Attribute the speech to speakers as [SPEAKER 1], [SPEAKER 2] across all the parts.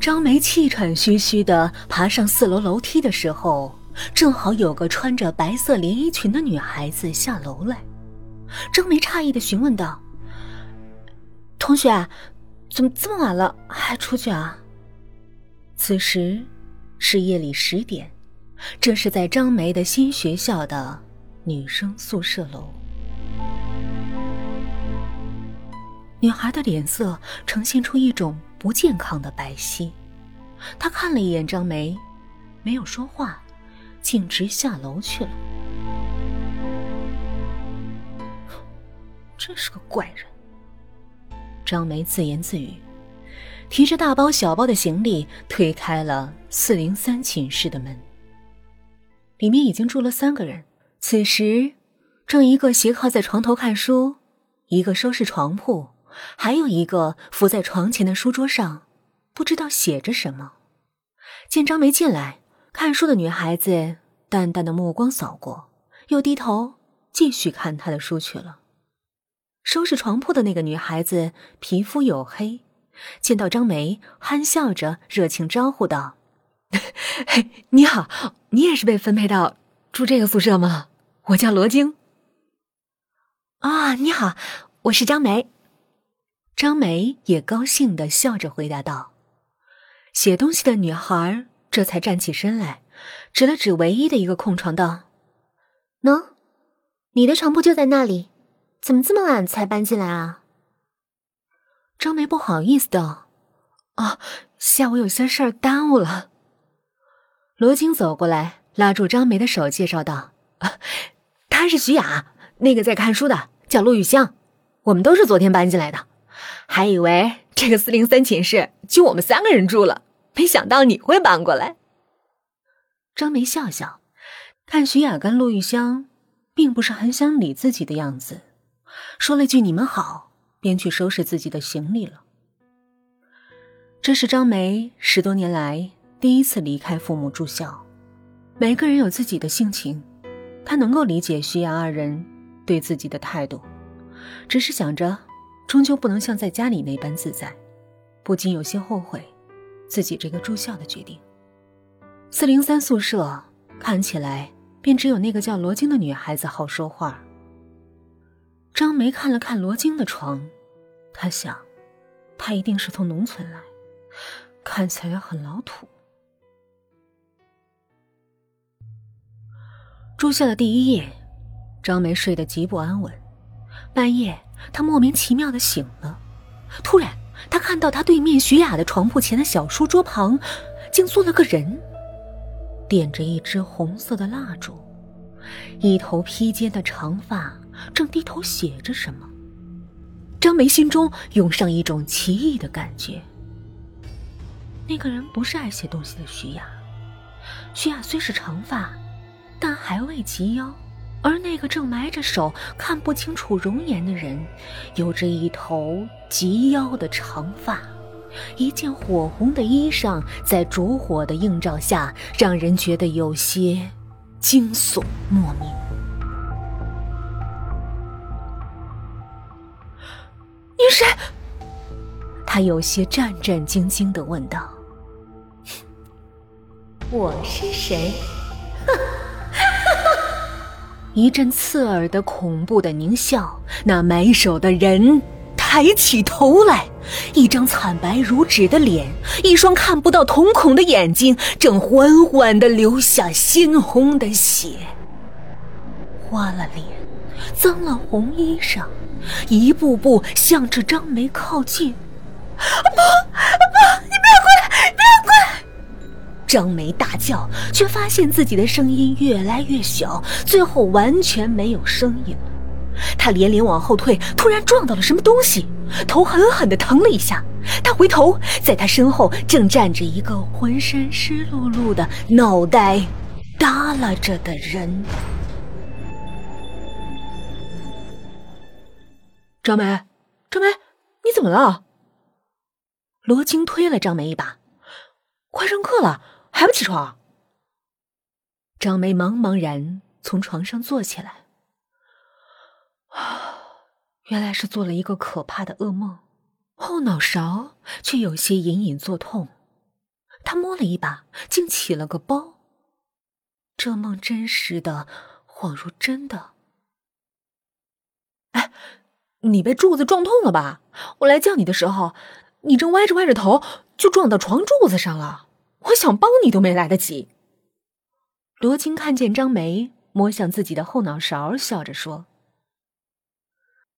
[SPEAKER 1] 张梅气喘吁吁的爬上四楼楼梯的时候，正好有个穿着白色连衣裙的女孩子下楼来。张梅诧异的询问道：“同学，怎么这么晚了还出去啊？”此时是夜里十点，这是在张梅的新学校的女生宿舍楼。女孩的脸色呈现出一种不健康的白皙，他看了一眼张梅，没有说话，径直下楼去了。真是个怪人。张梅自言自语，提着大包小包的行李推开了四零三寝室的门。里面已经住了三个人，此时正一个斜靠在床头看书，一个收拾床铺。还有一个伏在床前的书桌上，不知道写着什么。见张梅进来，看书的女孩子淡淡的目光扫过，又低头继续看她的书去了。收拾床铺的那个女孩子皮肤黝黑，见到张梅，憨笑着热情招呼道：“你好，你也是被分配到住这个宿舍吗？我叫罗京。”“啊，你好，我是张梅。”张梅也高兴的笑着回答道：“写东西的女孩这才站起身来，指了指唯一的一个空床，道：‘
[SPEAKER 2] 喏，你的床铺就在那里，怎么这么晚才搬进来啊？’”
[SPEAKER 1] 张梅不好意思道：“啊，下午有些事儿耽误了。”罗京走过来，拉住张梅的手，介绍道：“她是徐雅，那个在看书的叫陆玉香，我们都是昨天搬进来的。”还以为这个四零三寝室就我们三个人住了，没想到你会搬过来。张梅笑笑，看徐雅跟陆玉香并不是很想理自己的样子，说了句“你们好”，便去收拾自己的行李了。这是张梅十多年来第一次离开父母住校，每个人有自己的性情，她能够理解徐雅二人对自己的态度，只是想着。终究不能像在家里那般自在，不禁有些后悔自己这个住校的决定。四零三宿舍看起来便只有那个叫罗京的女孩子好说话。张梅看了看罗京的床，她想，她一定是从农村来，看起来很老土。住校的第一夜，张梅睡得极不安稳，半夜。他莫名其妙的醒了，突然，他看到他对面徐雅的床铺前的小书桌旁，竟坐了个人，点着一支红色的蜡烛，一头披肩的长发，正低头写着什么。张梅心中涌上一种奇异的感觉。那个人不是爱写东西的徐雅，徐雅虽是长发，但还未及腰。而那个正埋着手、看不清楚容颜的人，有着一头及腰的长发，一件火红的衣裳，在烛火的映照下，让人觉得有些惊悚莫名。你是？他有些战战兢兢的问道：“
[SPEAKER 2] 我是谁？”
[SPEAKER 1] 一阵刺耳的、恐怖的狞笑，那埋手的人抬起头来，一张惨白如纸的脸，一双看不到瞳孔的眼睛，正缓缓的流下鲜红的血，花了脸，脏了红衣裳，一步步向着张梅靠近。不，不，张梅大叫，却发现自己的声音越来越小，最后完全没有声音了。她连连往后退，突然撞到了什么东西，头狠狠地疼了一下。她回头，在她身后正站着一个浑身湿漉漉的、脑袋耷拉着的人。张梅，张梅，你怎么了？罗京推了张梅一把，快上课了。还不起床？张梅茫茫然从床上坐起来。啊，原来是做了一个可怕的噩梦，后脑勺却有些隐隐作痛，他摸了一把，竟起了个包。这梦真实的，恍如真的。哎，你被柱子撞痛了吧？我来叫你的时候，你正歪着歪着头，就撞到床柱子上了。我想帮你都没来得及。罗青看见张梅摸向自己的后脑勺，笑着说：“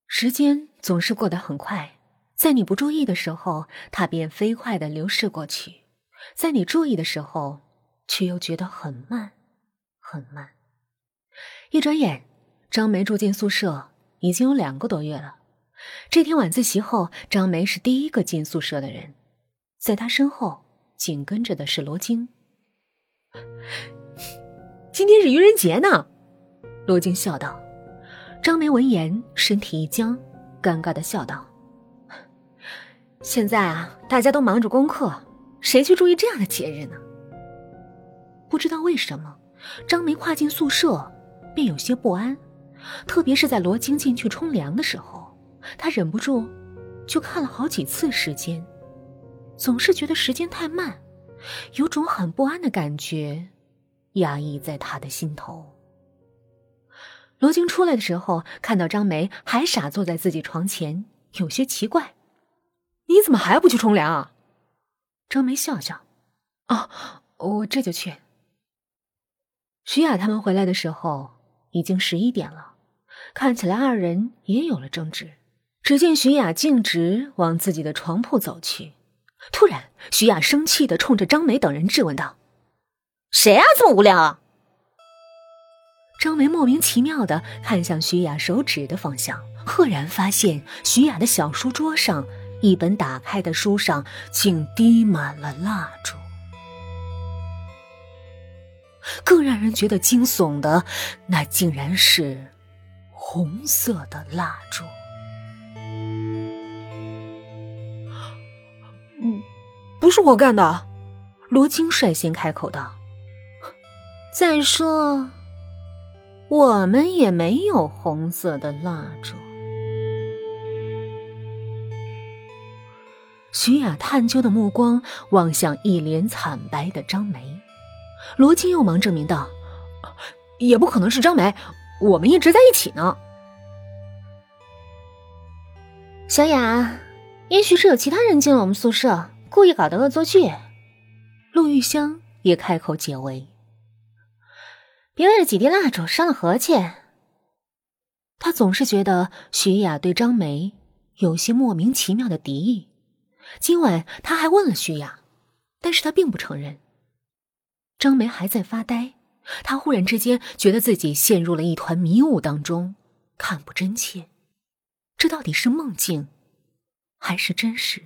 [SPEAKER 1] 时间总是过得很快，在你不注意的时候，它便飞快的流逝过去；在你注意的时候，却又觉得很慢，很慢。”一转眼，张梅住进宿舍已经有两个多月了。这天晚自习后，张梅是第一个进宿舍的人，在她身后紧跟着的是罗京。今天是愚人节呢，罗京笑道。张梅闻言，身体一僵，尴尬的笑道：“现在啊，大家都忙着功课，谁去注意这样的节日呢？”不知道为什么，张梅跨进宿舍便有些不安，特别是在罗京进去冲凉的时候，她忍不住就看了好几次时间，总是觉得时间太慢，有种很不安的感觉。压抑在他的心头。罗京出来的时候，看到张梅还傻坐在自己床前，有些奇怪：“你怎么还不去冲凉？”啊？”张梅笑笑：“啊，我这就去。”徐雅他们回来的时候已经十一点了，看起来二人也有了争执。只见徐雅径直往自己的床铺走去，突然，徐雅生气的冲着张梅等人质问道。谁啊，这么无聊啊！张梅莫名其妙的看向徐雅手指的方向，赫然发现徐雅的小书桌上一本打开的书上竟滴满了蜡烛。更让人觉得惊悚的，那竟然是红色的蜡烛。是我干的，罗京率先开口道。再说，我们也没有红色的蜡烛。徐雅探究的目光望向一脸惨白的张梅，罗青又忙证明道：“也不可能是张梅，我们一直在一起呢。”
[SPEAKER 2] 小雅，也许是有其他人进了我们宿舍，故意搞的恶作剧。
[SPEAKER 1] 陆玉香也开口解围。
[SPEAKER 2] 别为了几滴蜡烛伤了和气。
[SPEAKER 1] 他总是觉得徐雅对张梅有些莫名其妙的敌意。今晚他还问了徐雅，但是他并不承认。张梅还在发呆，他忽然之间觉得自己陷入了一团迷雾当中，看不真切。这到底是梦境，还是真实？